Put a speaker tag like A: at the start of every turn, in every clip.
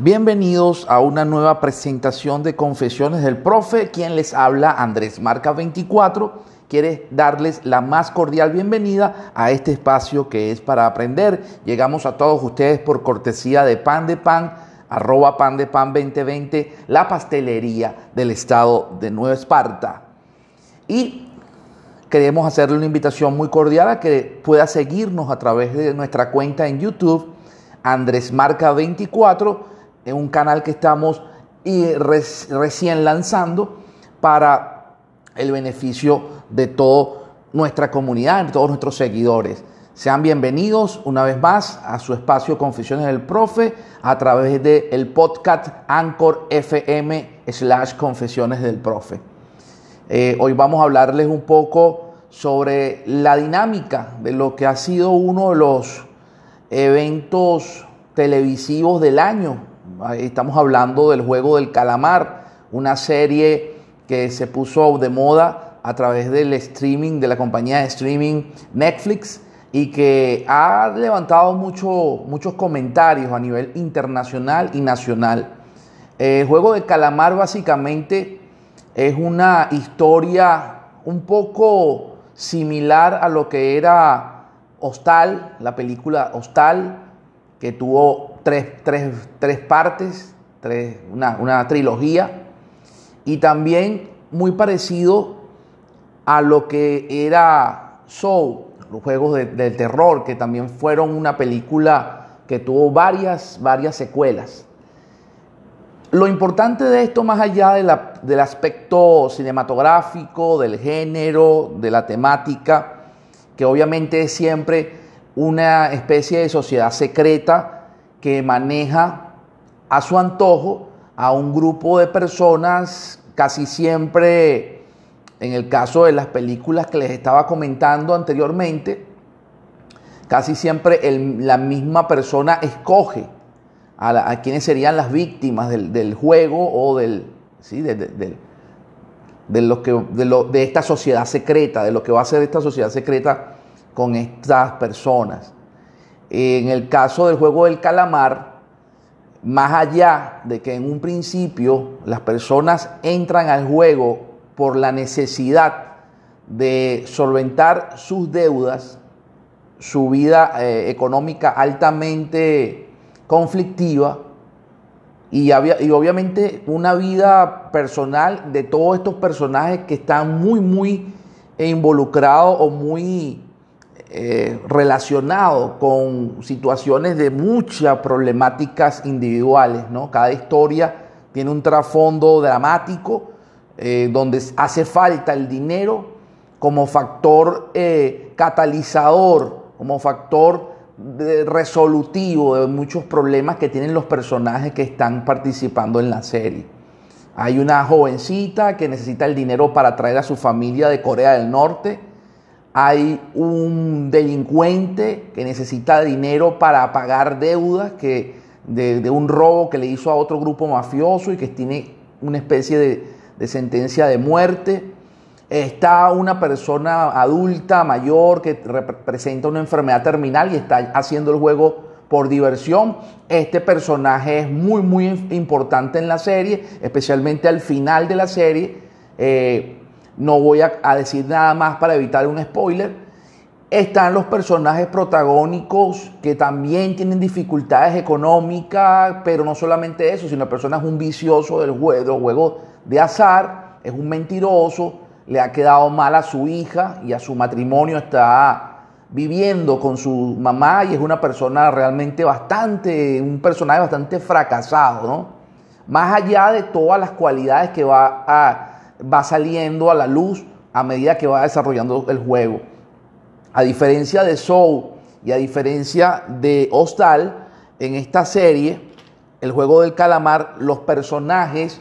A: Bienvenidos a una nueva presentación de Confesiones del Profe. Quien les habla, Andrés Marca 24, quiere darles la más cordial bienvenida a este espacio que es para aprender. Llegamos a todos ustedes por cortesía de Pan de Pan, arroba Pan de Pan 2020, la pastelería del estado de Nueva Esparta. Y queremos hacerle una invitación muy cordial a que pueda seguirnos a través de nuestra cuenta en YouTube, Andrés Marca 24 en un canal que estamos recién lanzando para el beneficio de toda nuestra comunidad, de todos nuestros seguidores. Sean bienvenidos una vez más a su espacio Confesiones del Profe a través del el podcast Anchor FM slash Confesiones del Profe. Eh, hoy vamos a hablarles un poco sobre la dinámica de lo que ha sido uno de los eventos televisivos del año Estamos hablando del juego del calamar, una serie que se puso de moda a través del streaming, de la compañía de streaming Netflix y que ha levantado mucho, muchos comentarios a nivel internacional y nacional. El juego del calamar básicamente es una historia un poco similar a lo que era Hostal, la película Hostal, que tuvo tres, partes, una, trilogía, y también muy parecido a lo que era Soul, los juegos de, terror, que también fueron una película que tuvo varias, varias secuelas. Lo importante de esto, más allá del aspecto cinematográfico, del género, de la temática, que obviamente es siempre una especie de sociedad secreta que maneja a su antojo a un grupo de personas, casi siempre, en el caso de las películas que les estaba comentando anteriormente, casi siempre la misma persona escoge a, quienes serían las víctimas del, juego o del, ¿sí? de, lo que, de esta sociedad secreta, de lo que va a ser esta sociedad secreta con estas personas. En el caso del juego del calamar, más allá de que en un principio las personas entran al juego por la necesidad de solventar sus deudas, su vida eh, económica altamente conflictiva y, y obviamente una vida personal de todos estos personajes que están muy, muy involucrados o muy eh, relacionado con situaciones de muchas problemáticas individuales. ¿no? Cada historia tiene un trasfondo dramático eh, donde hace falta el dinero como factor eh, catalizador, como factor resolutivo de muchos problemas que tienen los personajes que están participando en la serie. Hay una jovencita que necesita el dinero para traer a su familia de Corea del Norte hay un delincuente que necesita dinero para pagar deudas que, de, un robo que le hizo a otro grupo mafioso y que tiene una especie de, sentencia de muerte. Está una persona adulta, mayor, que representa una enfermedad terminal y está haciendo el juego por diversión. Este personaje es muy, muy importante en la serie, especialmente al final de la serie. Eh, no voy a, decir nada más para evitar un spoiler. Están los personajes protagónicos que también tienen dificultades económicas, pero no solamente eso, sino la persona es un vicioso del juego, juego de azar, es un mentiroso, le ha quedado mal a su hija y a su matrimonio está viviendo con su mamá y es una persona realmente bastante, un personaje bastante fracasado, ¿no? Más allá de todas las cualidades que va a va saliendo a la luz a medida que va desarrollando el juego. A diferencia de Soul y a diferencia de Hostal, en esta serie, el juego del calamar, los personajes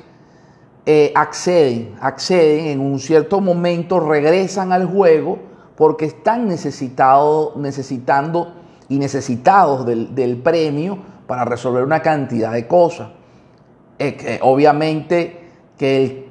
A: eh, acceden, acceden en un cierto momento, regresan al juego porque están necesitados, necesitando y necesitados del, premio para resolver una cantidad de cosas. Eh, obviamente que el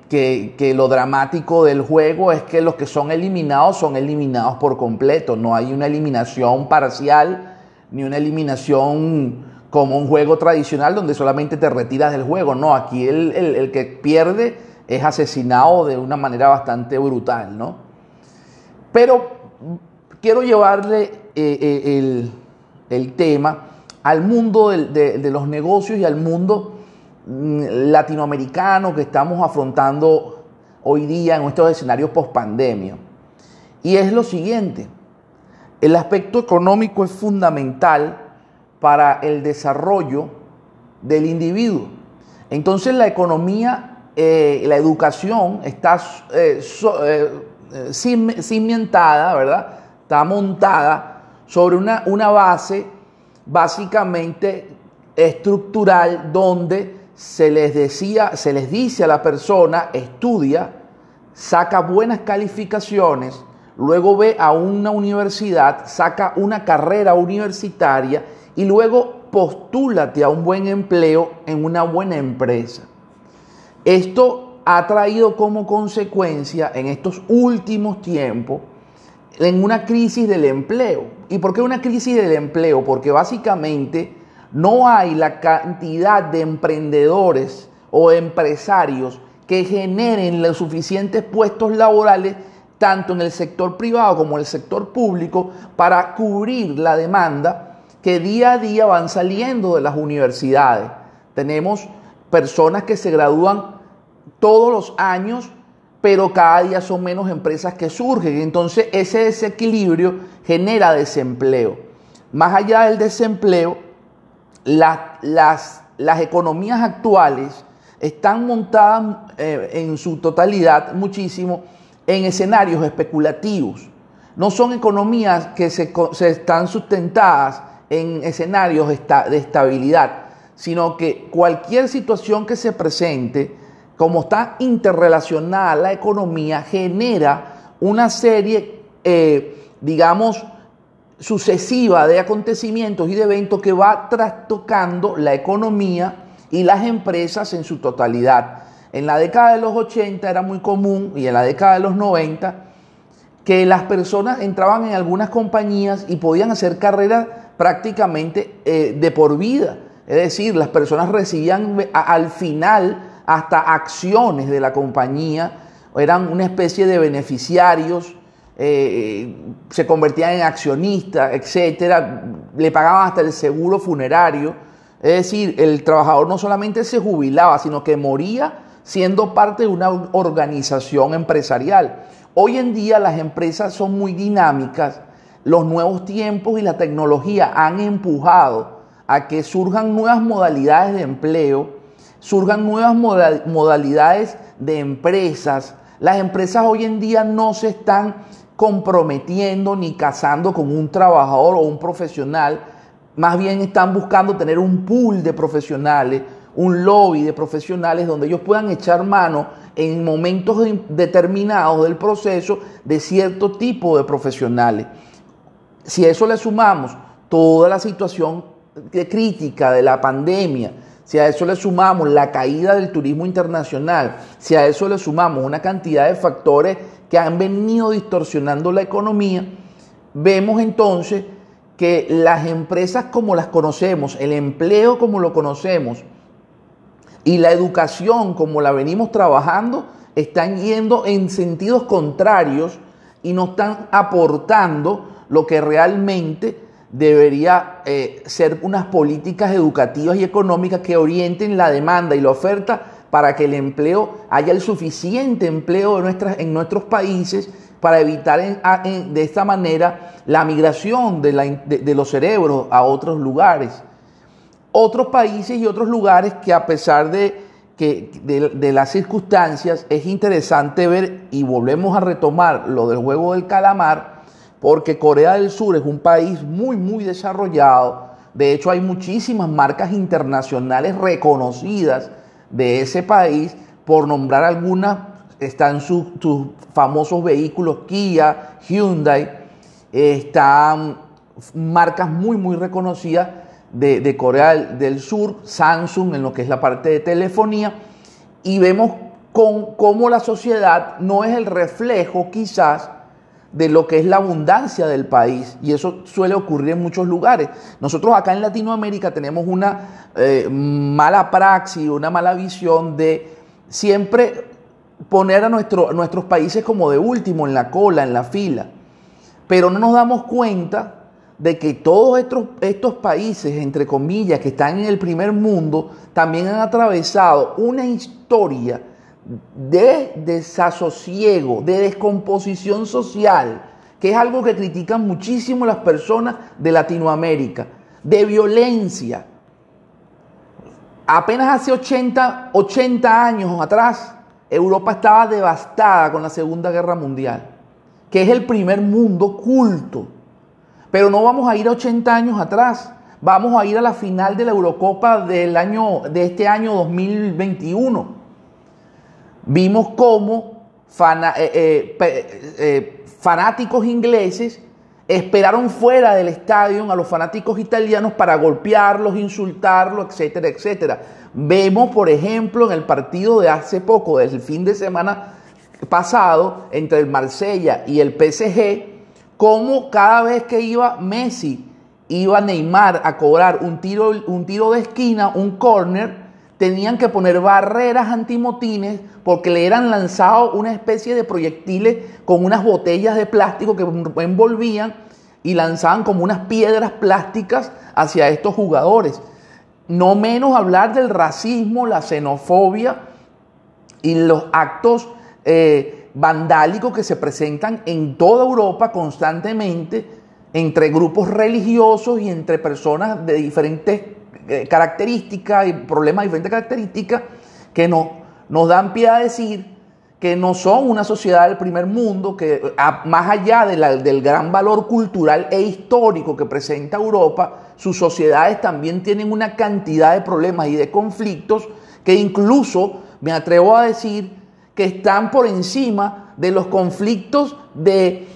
A: que, lo dramático del juego es que los que son eliminados son eliminados por completo. No hay una eliminación parcial ni una eliminación como un juego tradicional donde solamente te retiras del juego. No, aquí el, el que pierde es asesinado de una manera bastante brutal, ¿no? Pero quiero llevarle eh, eh, el, tema al mundo de, los negocios y al mundo latinoamericano que estamos afrontando hoy día en estos escenarios post pandemia. Y es lo siguiente, el aspecto económico es fundamental para el desarrollo del individuo. Entonces la economía, eh, la educación está cimentada, ¿verdad? está montada sobre una, una base básicamente estructural donde se les decía, se les dice a la persona, estudia, saca buenas calificaciones, luego ve a una universidad, saca una carrera universitaria y luego postúlate a un buen empleo en una buena empresa. Esto ha traído como consecuencia en estos últimos tiempos en una crisis del empleo. ¿Y por qué una crisis del empleo? Porque básicamente no hay la cantidad de emprendedores o empresarios que generen los suficientes puestos laborales tanto en el sector privado como en el sector público para cubrir la demanda que día a día van saliendo de las universidades. Tenemos personas que se gradúan todos los años pero cada día son menos empresas que surgen. Entonces ese desequilibrio genera desempleo. Más allá del desempleo, las, las, economías actuales están montadas eh, en su totalidad muchísimo en escenarios especulativos. No son economías que se, se están sustentadas en escenarios de estabilidad, sino que cualquier situación que se presente, como está interrelacionada la economía, genera una serie, eh, digamos, sucesiva de acontecimientos y de eventos que va trastocando la economía y las empresas en su totalidad. En la década de los 80 era muy común y en la década de los 90 que las personas entraban en algunas compañías y podían hacer carreras prácticamente eh, de por vida. Es decir, las personas recibían al final hasta acciones de la compañía, eran una especie de beneficiarios, eh, se convertían en accionistas, etcétera, le pagaban hasta el seguro funerario. Es decir, el trabajador no solamente se jubilaba, sino que moría siendo parte de una organización empresarial. Hoy en día las empresas son muy dinámicas, los nuevos tiempos y la tecnología han empujado a que surjan nuevas modalidades de empleo surjan nuevas modalidades de empresas. Las empresas hoy en día no se están comprometiendo ni casando con un trabajador o un profesional, más bien están buscando tener un pool de profesionales, un lobby de profesionales donde ellos puedan echar mano en momentos determinados del proceso de cierto tipo de profesionales. Si a eso le sumamos toda la situación crítica de la pandemia, si a eso le sumamos la caída del turismo internacional, si a eso le sumamos una cantidad de factores que han venido distorsionando la economía, vemos entonces que las empresas como las conocemos, el empleo como lo conocemos y la educación como la venimos trabajando, están yendo en sentidos contrarios y no están aportando lo que realmente debería eh, ser unas políticas educativas y económicas que orienten la demanda y la oferta para que el empleo haya el suficiente empleo en nuestros países para evitar de esta manera la migración de, los cerebros a otros lugares. Otros países y otros lugares que a pesar de, de las circunstancias es interesante ver y volvemos a retomar lo del juego del calamar, porque Corea del Sur es un país muy, muy desarrollado. De hecho, hay muchísimas marcas internacionales reconocidas de ese país. Por nombrar algunas, están sus, famosos vehículos Kia, Hyundai, están marcas muy, muy reconocidas de, Corea del Sur, Samsung en lo que es la parte de telefonía, y vemos con, cómo la sociedad no es el reflejo quizás de lo que es la abundancia del país y eso suele ocurrir en muchos lugares. Nosotros acá en Latinoamérica tenemos una eh, mala praxis, una mala visión de siempre poner a, nuestro, nuestros países como de último, en la cola, en la fila. Pero no nos damos cuenta de que todos estos, estos países, entre comillas, que están en el primer mundo, también han atravesado una historia de desasosiego, de descomposición social, que es algo que critican muchísimo las personas de Latinoamérica, de violencia. Apenas hace 80, 80 años atrás, Europa estaba devastada con la Segunda Guerra Mundial, que es el primer mundo culto. Pero no vamos a ir a 80 años atrás, vamos a ir a la final de la Eurocopa del año, de este año 2021 vimos cómo eh, eh, eh, fanáticos ingleses esperaron fuera del estadio a los fanáticos italianos para golpearlos, insultarlos, etcétera, etcétera. Vemos, por ejemplo, en el partido de hace poco, desde el fin de semana pasado, entre el Marsella y el PSG, cómo cada vez que iba Messi, iba Neymar a cobrar un tiro, un tiro de esquina, un córner, tenían que poner barreras antimotines porque le eran lanzados una especie de proyectiles con unas botellas de plástico que envolvían y lanzaban como unas piedras plásticas hacia estos jugadores. No menos hablar del racismo, la xenofobia y los actos eh, vandálicos que se presentan en toda Europa constantemente entre grupos religiosos y entre personas de diferentes características y problemas de diferentes características que nos dan pie a decir que no son una sociedad del primer mundo, que más allá del gran valor cultural e histórico que presenta Europa, sus sociedades también tienen una cantidad de problemas y de conflictos que incluso, me atrevo a decir, que están por encima de los conflictos de,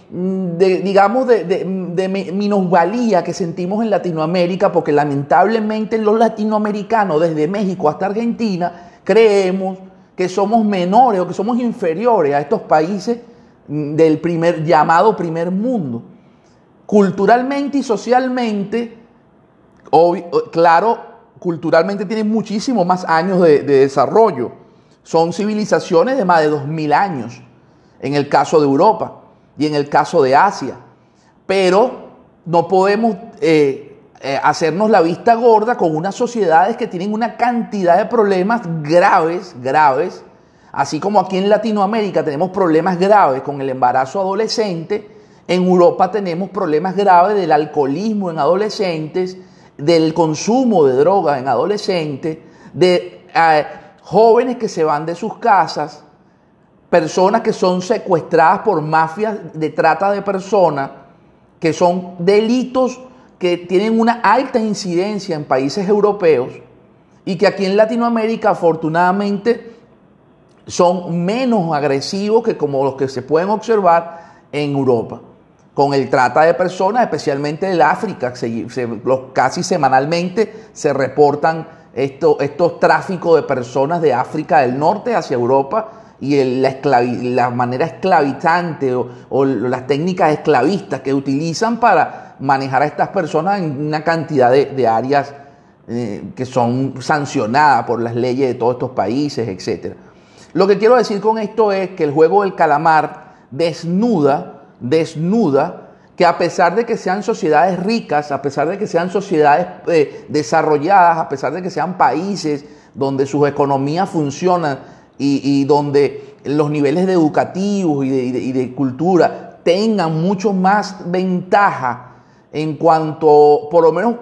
A: digamos, de, de, minusvalía que sentimos en Latinoamérica, porque lamentablemente los latinoamericanos, desde México hasta Argentina, creemos que somos menores o que somos inferiores a estos países del primer, llamado primer mundo. Culturalmente y socialmente, claro, culturalmente tienen muchísimo más años de desarrollo son civilizaciones de más de 2.000 años, en el caso de Europa y en el caso de Asia. Pero no podemos eh, eh, hacernos la vista gorda con unas sociedades que tienen una cantidad de problemas graves, graves, así como aquí en Latinoamérica tenemos problemas graves con el embarazo adolescente, en Europa tenemos problemas graves del alcoholismo en adolescentes, del consumo de drogas en adolescentes, de... Eh, jóvenes que se van de sus casas, personas que son secuestradas por mafias de trata de personas, que son delitos que tienen una alta incidencia en países europeos y que aquí en Latinoamérica afortunadamente son menos agresivos que como los que se pueden observar en Europa, con el trata de personas, especialmente del África, casi semanalmente se reportan estos tráficos de personas de África del Norte hacia Europa y la, manera esclavizante o, las técnicas esclavistas que utilizan para manejar a estas personas en una cantidad de, áreas eh, que son sancionadas por las leyes de todos estos países, etc. Lo que quiero decir con esto es que el juego del calamar desnuda, desnuda que a pesar de que sean sociedades ricas, a pesar de que sean sociedades eh, desarrolladas, a pesar de que sean países donde sus economías funcionan y, donde los niveles de educativos y de, cultura tengan mucho más ventaja en cuanto, por lo menos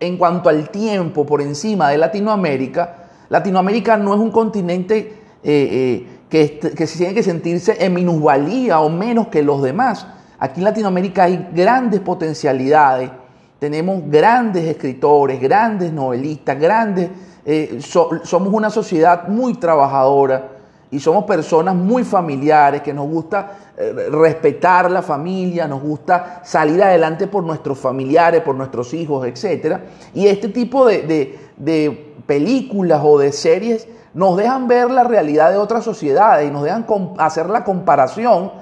A: en cuanto al tiempo por encima de Latinoamérica, Latinoamérica no es un continente eh, eh, que, que tiene que sentirse en minusvalía o menos que los demás. Aquí en Latinoamérica hay grandes potencialidades, tenemos grandes escritores, grandes novelistas, grandes, eh, somos una sociedad muy trabajadora y somos personas muy familiares, que nos gusta eh, respetar la familia, nos gusta salir adelante por nuestros familiares, por nuestros hijos, etc. Y este tipo de, de películas o de series nos dejan ver la realidad de otras sociedades y nos dejan hacer la comparación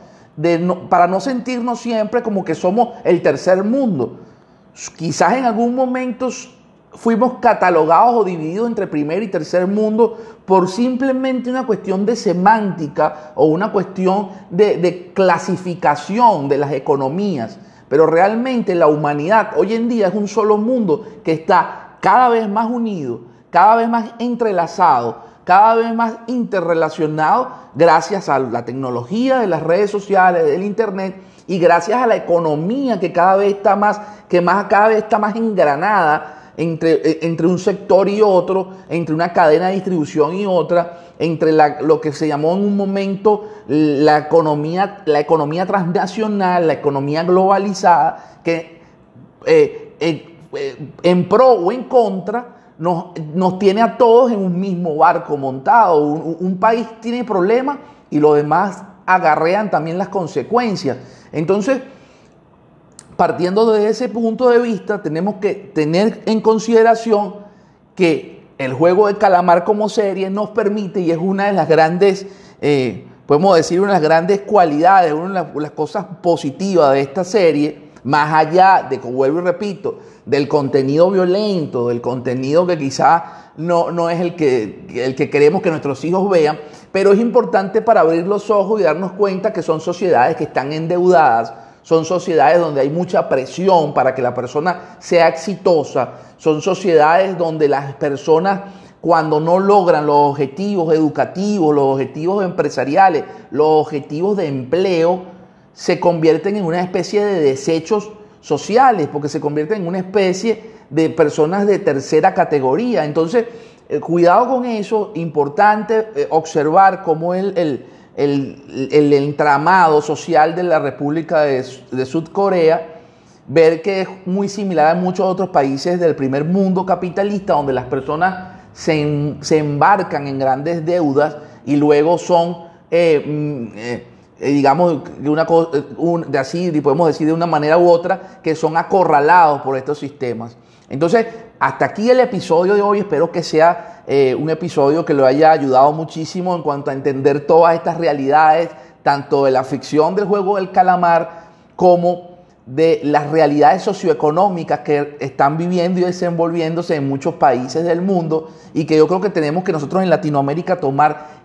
A: para no sentirnos siempre como que somos el tercer mundo. Quizás en algún momento fuimos catalogados o divididos entre primer y tercer mundo por simplemente una cuestión de semántica o una cuestión de, de clasificación de las economías. Pero realmente la humanidad hoy en día es un solo mundo que está cada vez más unido, cada vez más entrelazado, cada vez más interrelacionado gracias a la tecnología de las redes sociales, del internet y gracias a la economía que cada vez está más, que más cada vez está más engranada entre, eh, entre un sector y otro, entre una cadena de distribución y otra, entre lo que se llamó en un momento la economía, la economía transnacional, la economía globalizada, que eh, eh, en pro o en contra nos, tiene a todos en un mismo barco montado. Un, país tiene problemas y los demás agarrean también las consecuencias. Entonces, partiendo de ese punto de vista, tenemos que tener en consideración que el juego de calamar como serie nos permite, y es una de las grandes, eh, podemos decir, una de las grandes cualidades, una de las cosas positivas de esta serie, más allá de, como vuelvo y repito, del contenido violento, del contenido que quizá no, no es el que, el que queremos que nuestros hijos vean, pero es importante para abrir los ojos y darnos cuenta que son sociedades que están endeudadas, son sociedades donde hay mucha presión para que la persona sea exitosa, son sociedades donde las personas cuando no logran los objetivos educativos, los objetivos empresariales, los objetivos de empleo, se convierten en una especie de desechos sociales, porque se convierten en una especie de personas de tercera categoría. Entonces, eh, cuidado con eso, importante eh, observar cómo el, el, el, entramado social de la República de, de Sudcorea, ver que es muy similar a muchos otros países del primer mundo capitalista, donde las personas se, se embarcan en grandes deudas y luego son eh, mm, eh, digamos, de una eh, de así, podemos decir de una manera u otra, que son acorralados por estos sistemas. Entonces, hasta aquí el episodio de hoy. Espero que sea eh, un episodio que lo haya ayudado muchísimo en cuanto a entender todas estas realidades, tanto de la ficción del juego del calamar como de las realidades socioeconómicas que están viviendo y desenvolviéndose en muchos países del mundo y que yo creo que tenemos que nosotros en Latinoamérica tomar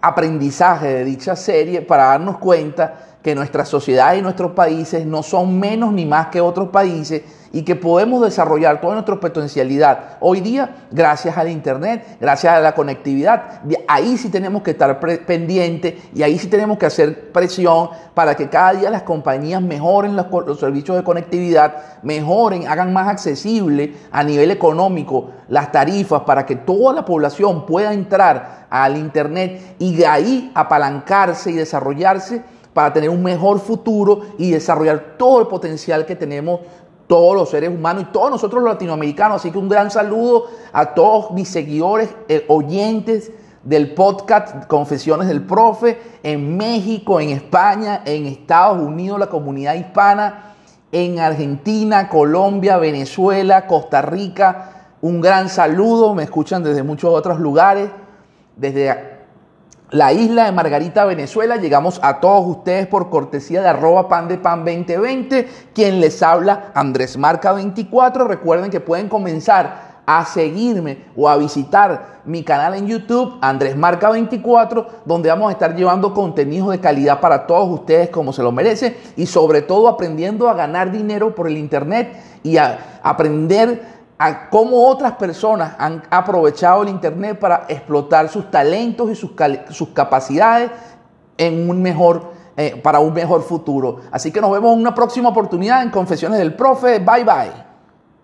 A: aprendizaje de dicha serie para darnos cuenta que nuestra sociedad y nuestros países no son menos ni más que otros países y que podemos desarrollar toda nuestra potencialidad hoy día gracias al Internet, gracias a la conectividad. Ahí sí tenemos que estar pendientes y ahí sí tenemos que hacer presión para que cada día las compañías mejoren los, servicios de conectividad, mejoren, hagan más accesible a nivel económico las tarifas para que toda la población pueda entrar al Internet y de ahí apalancarse y desarrollarse para tener un mejor futuro y desarrollar todo el potencial que tenemos todos los seres humanos y todos nosotros los latinoamericanos. Así que un gran saludo a todos mis seguidores, eh, oyentes del podcast Confesiones del Profe en México, en España, en Estados Unidos, la comunidad hispana, en Argentina, Colombia, Venezuela, Costa Rica. Un gran saludo, me escuchan desde muchos otros lugares, desde la isla de Margarita, Venezuela. Llegamos a todos ustedes por cortesía de arroba pan de pan 2020. Quien les habla, Andrés Marca 24. Recuerden que pueden comenzar a seguirme o a visitar mi canal en YouTube, Andrés Marca 24, donde vamos a estar llevando contenidos de calidad para todos ustedes como se lo merece y sobre todo aprendiendo a ganar dinero por el Internet y a aprender a cómo otras personas han aprovechado el Internet para explotar sus talentos y sus, sus capacidades en un mejor, eh, para un mejor futuro. Así que nos vemos en una próxima oportunidad en Confesiones del Profe. Bye bye.